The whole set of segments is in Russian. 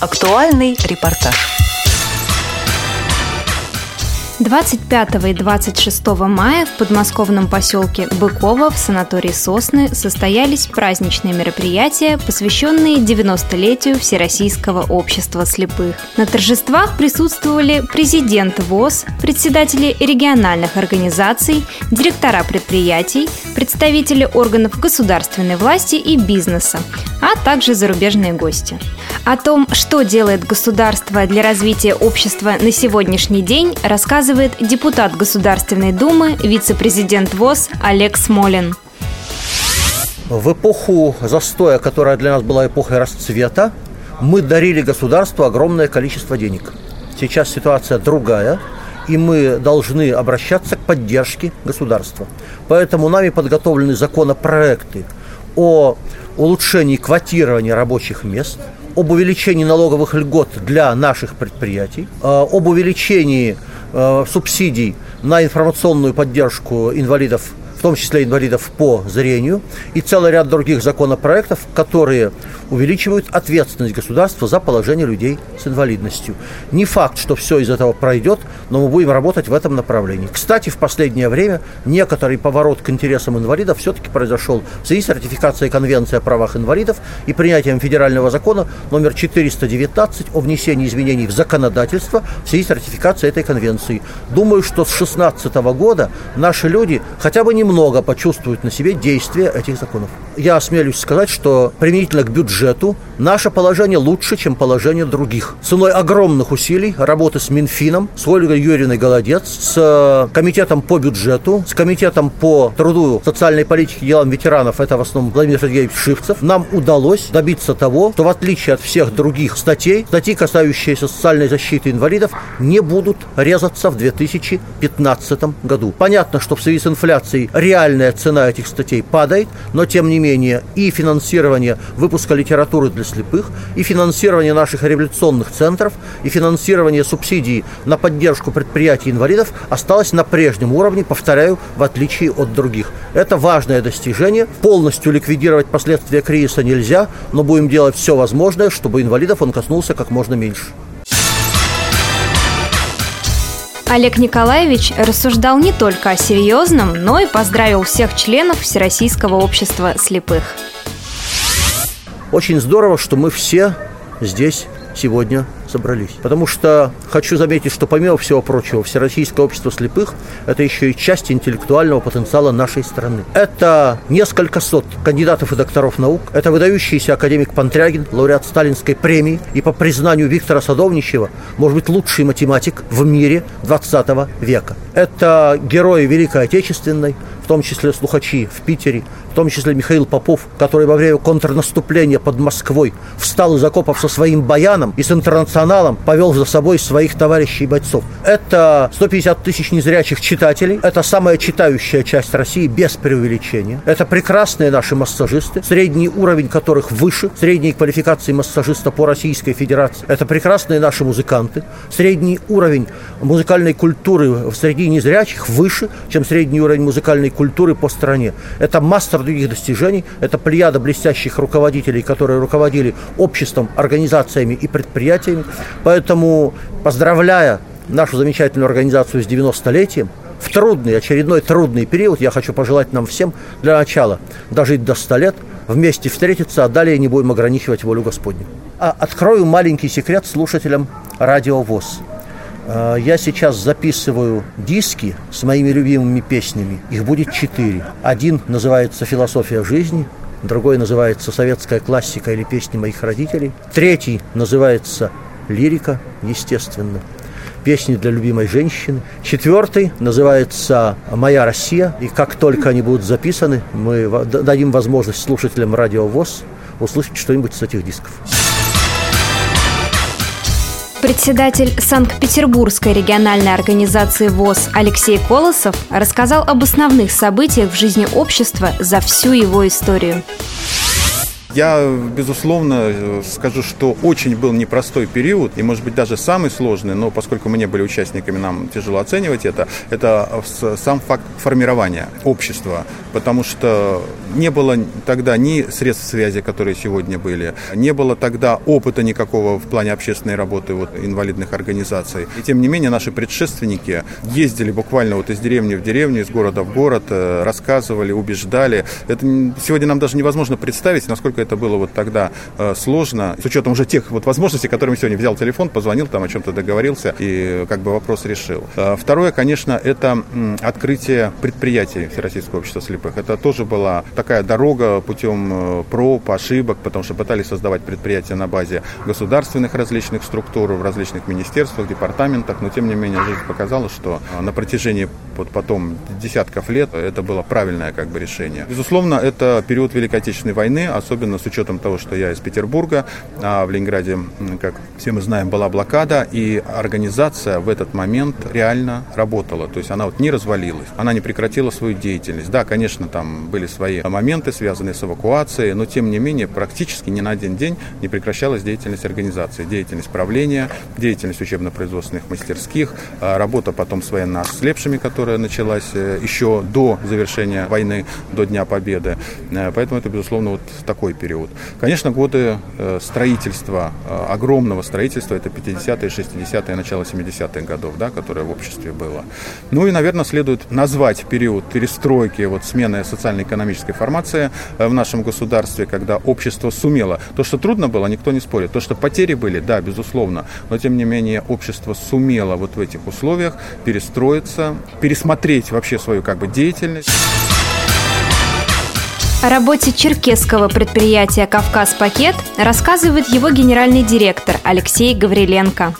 Актуальный репортаж. 25 и 26 мая в подмосковном поселке Быково в санатории «Сосны» состоялись праздничные мероприятия, посвященные 90-летию Всероссийского общества слепых. На торжествах присутствовали президент ВОЗ, председатели региональных организаций, директора предприятий, представители органов государственной власти и бизнеса, а также зарубежные гости. О том, что делает государство для развития общества на сегодняшний день, рассказывает депутат Государственной Думы, вице-президент ВОЗ Олег Смолин. В эпоху застоя, которая для нас была эпохой расцвета, мы дарили государству огромное количество денег. Сейчас ситуация другая, и мы должны обращаться к поддержке государства. Поэтому нами подготовлены законопроекты о улучшении квотирования рабочих мест, об увеличении налоговых льгот для наших предприятий, э, об увеличении субсидий на информационную поддержку инвалидов в том числе инвалидов по зрению, и целый ряд других законопроектов, которые увеличивают ответственность государства за положение людей с инвалидностью. Не факт, что все из этого пройдет, но мы будем работать в этом направлении. Кстати, в последнее время некоторый поворот к интересам инвалидов все-таки произошел в связи с ратификацией Конвенции о правах инвалидов и принятием федерального закона номер 419 о внесении изменений в законодательство в связи с ратификацией этой конвенции. Думаю, что с 2016 года наши люди хотя бы не немного почувствуют на себе действие этих законов. Я осмелюсь сказать, что применительно к бюджету наше положение лучше, чем положение других. Ценой огромных усилий работы с Минфином, с Ольгой Юрьевной Голодец, с э, комитетом по бюджету, с комитетом по труду, социальной политике и делам ветеранов, это в основном Владимир Сергеевич Шивцев, нам удалось добиться того, что в отличие от всех других статей, статьи, касающиеся социальной защиты инвалидов, не будут резаться в 2015 году. Понятно, что в связи с инфляцией реальная цена этих статей падает, но тем не менее и финансирование выпуска литературы для слепых, и финансирование наших революционных центров, и финансирование субсидий на поддержку предприятий инвалидов осталось на прежнем уровне, повторяю, в отличие от других. Это важное достижение. Полностью ликвидировать последствия кризиса нельзя, но будем делать все возможное, чтобы инвалидов он коснулся как можно меньше. Олег Николаевич рассуждал не только о серьезном, но и поздравил всех членов Всероссийского общества слепых. Очень здорово, что мы все здесь сегодня собрались. Потому что хочу заметить, что помимо всего прочего, Всероссийское общество слепых – это еще и часть интеллектуального потенциала нашей страны. Это несколько сот кандидатов и докторов наук, это выдающийся академик Пантрягин, лауреат Сталинской премии и по признанию Виктора Садовничева, может быть, лучший математик в мире 20 века. Это герои Великой Отечественной, в том числе слухачи в Питере, том числе Михаил Попов, который во время контрнаступления под Москвой встал из окопов со своим баяном и с интернационалом повел за собой своих товарищей бойцов. Это 150 тысяч незрячих читателей, это самая читающая часть России без преувеличения. Это прекрасные наши массажисты, средний уровень которых выше средней квалификации массажиста по Российской Федерации. Это прекрасные наши музыканты, средний уровень музыкальной культуры среди незрячих выше, чем средний уровень музыкальной культуры по стране. Это массор других достижений. Это плеяда блестящих руководителей, которые руководили обществом, организациями и предприятиями. Поэтому, поздравляя нашу замечательную организацию с 90-летием, в трудный, очередной трудный период я хочу пожелать нам всем для начала дожить до 100 лет, вместе встретиться, а далее не будем ограничивать волю Господню. А открою маленький секрет слушателям радио ВОЗ. Э, я сейчас записываю диски с моими любимыми песнями. Их будет четыре. Один называется «Философия жизни», другой называется «Советская классика» или «Песни моих родителей», третий называется «Лирика», естественно, песни для любимой женщины. Четвертый называется «Моя Россия». И как только они будут записаны, мы дадим возможность слушателям радио ВОЗ услышать что-нибудь с этих дисков. Председатель Санкт-Петербургской региональной организации ВОЗ Алексей Колосов рассказал об основных событиях в жизни общества за всю его историю. Я, безусловно, скажу, что очень был непростой период, и, может быть, даже самый сложный, но поскольку мы не были участниками, нам тяжело оценивать это, это сам факт формирования общества, потому что не было тогда ни средств связи, которые сегодня были, не было тогда опыта никакого в плане общественной работы вот, инвалидных организаций. И тем не менее наши предшественники ездили буквально вот из деревни в деревню, из города в город, э, рассказывали, убеждали. Это сегодня нам даже невозможно представить, насколько это было вот тогда э, сложно, с учетом уже тех вот возможностей, которыми сегодня взял телефон, позвонил, там о чем-то договорился и как бы вопрос решил. Э, второе, конечно, это открытие предприятий Всероссийского общества слепых. Это тоже была такая дорога путем проб, ошибок, потому что пытались создавать предприятия на базе государственных различных структур, в различных министерствах, департаментах, но тем не менее жизнь показала, что на протяжении вот потом десятков лет это было правильное как бы решение. Безусловно, это период Великой Отечественной войны, особенно с учетом того, что я из Петербурга, а в Ленинграде, как все мы знаем, была блокада, и организация в этот момент реально работала. То есть она вот не развалилась, она не прекратила свою деятельность. Да, конечно, там были свои моменты, связанные с эвакуацией, но тем не менее практически ни на один день не прекращалась деятельность организации, деятельность правления, деятельность учебно-производственных мастерских, а работа потом с военно-ослепшими, которая началась э, еще до завершения войны, до Дня Победы. Э, поэтому это, безусловно, вот такой период. Конечно, годы э, строительства, огромного строительства, это 50-е, 60-е, начало 70-х годов, да, которое в обществе было. Ну и, наверное, следует назвать период перестройки, вот смены социально-экономической формации в нашем государстве, когда общество сумело. То, что трудно было, никто не спорит. То, что потери были, да, безусловно, но тем не менее общество сумело вот в этих условиях перестроиться, пересмотреть вообще свою как бы деятельность. О работе черкесского предприятия «Кавказ-пакет» рассказывает его генеральный директор Алексей Гавриленко.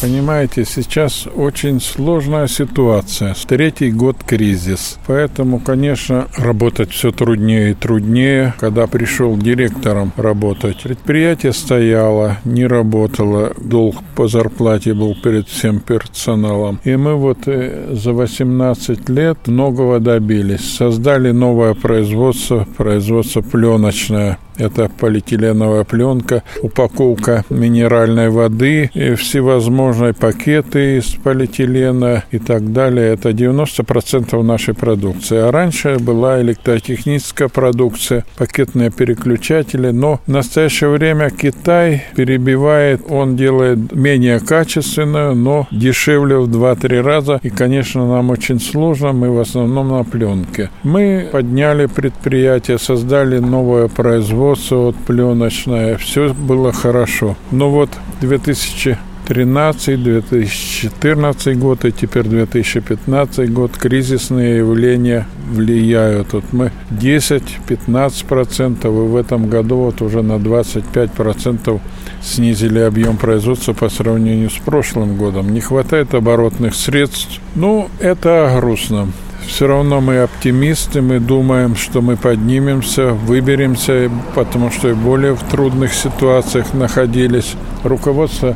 Понимаете, сейчас очень сложная ситуация. Третий год кризис. Поэтому, конечно, работать все труднее и труднее. Когда пришел директором работать, предприятие стояло, не работало. Долг по зарплате был перед всем персоналом. И мы вот э, за 18 лет многого добились. Создали новое производство, производство пленочное это полиэтиленовая пленка, упаковка минеральной воды, и всевозможные пакеты из полиэтилена и так далее. Это 90% нашей продукции. А раньше была электротехническая продукция, пакетные переключатели, но в настоящее время Китай перебивает, он делает менее качественную, но дешевле в 2-3 раза. И, конечно, нам очень сложно, мы в основном на пленке. Мы подняли предприятие, создали новое производство, производство вот пленочное, все было хорошо. Но вот 2013, 2014 год и теперь 2015 год кризисные явления влияют. Вот мы 10-15% и в этом году вот уже на 25% снизили объем производства по сравнению с прошлым годом. Не хватает оборотных средств. Ну, это грустно все равно мы оптимисты, мы думаем, что мы поднимемся, выберемся, потому что и более в трудных ситуациях находились. Руководство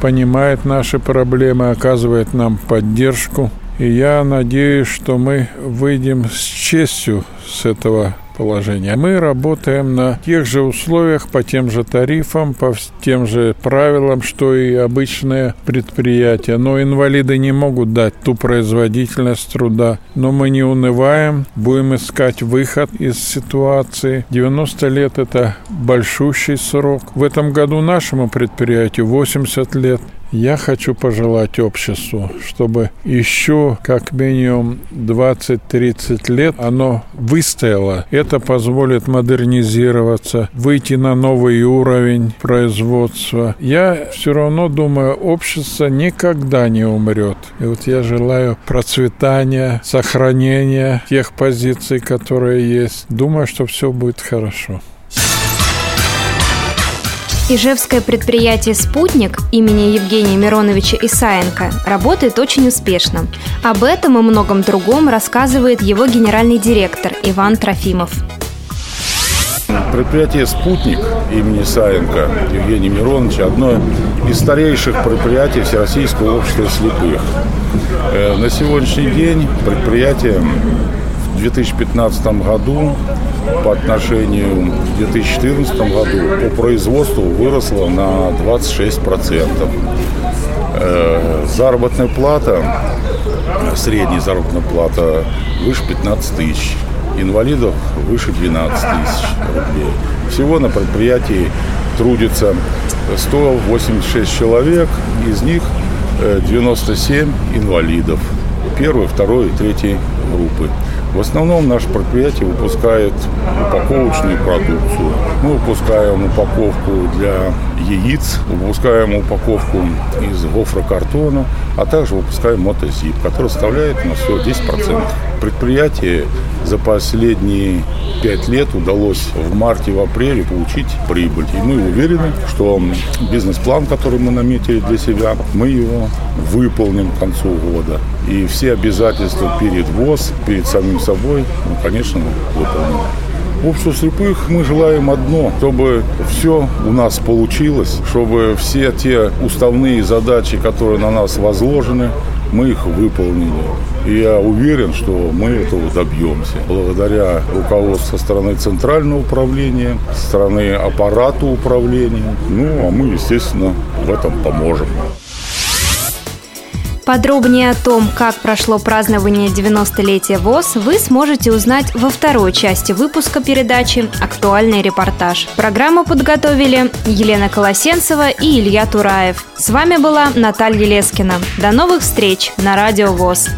понимает наши проблемы, оказывает нам поддержку. И я надеюсь, что мы выйдем с честью с этого положения. Мы работаем на тех же условиях, по тем же тарифам, по тем же правилам, что и обычные предприятия. Но инвалиды не могут дать ту производительность труда. Но мы не унываем, будем искать выход из ситуации. 90 лет – это большущий срок. В этом году нашему предприятию 80 лет. Я хочу пожелать обществу, чтобы еще как минимум 20-30 лет оно выстояло. Это позволит модернизироваться, выйти на новый уровень производства. Я все равно думаю, общество никогда не умрет. И вот я желаю процветания, сохранения тех позиций, которые есть. Думаю, что все будет хорошо. Ижевское предприятие «Спутник» имени Евгения Мироновича Исаенко работает очень успешно. Об этом и многом другом рассказывает его генеральный директор Иван Трофимов. Предприятие «Спутник» имени Саенко Евгения Мироновича – одно из старейших предприятий Всероссийского общества слепых. Э, на сегодняшний день предприятие в 2015 году по отношению к 2014 году по производству выросла на 26%. Э, заработная плата, средняя заработная плата выше 15 тысяч. Инвалидов выше 12 тысяч рублей. Всего на предприятии трудится 186 человек, из них 97 э, инвалидов первой, второй и третьей группы. В основном наше предприятие выпускает упаковочную продукцию. Мы выпускаем упаковку для яиц, выпускаем упаковку из гофрокартона, а также выпускаем мотозип, который составляет у нас всего 10%. Предприятие за последние пять лет удалось в марте, в апреле получить прибыль. И мы уверены, что бизнес-план, который мы наметили для себя, мы его выполним к концу года. И все обязательства перед ВОЗ, перед самим собой, мы, конечно, выполним. Обществу слепых мы желаем одно, чтобы все у нас получилось, чтобы все те уставные задачи, которые на нас возложены, мы их выполнили. И я уверен, что мы этого добьемся. Благодаря руководству со стороны центрального управления, со стороны аппарата управления. Ну, а мы, естественно, в этом поможем. Подробнее о том, как прошло празднование 90-летия ВОЗ, вы сможете узнать во второй части выпуска передачи «Актуальный репортаж». Программу подготовили Елена Колосенцева и Илья Тураев. С вами была Наталья Лескина. До новых встреч на Радио ВОЗ.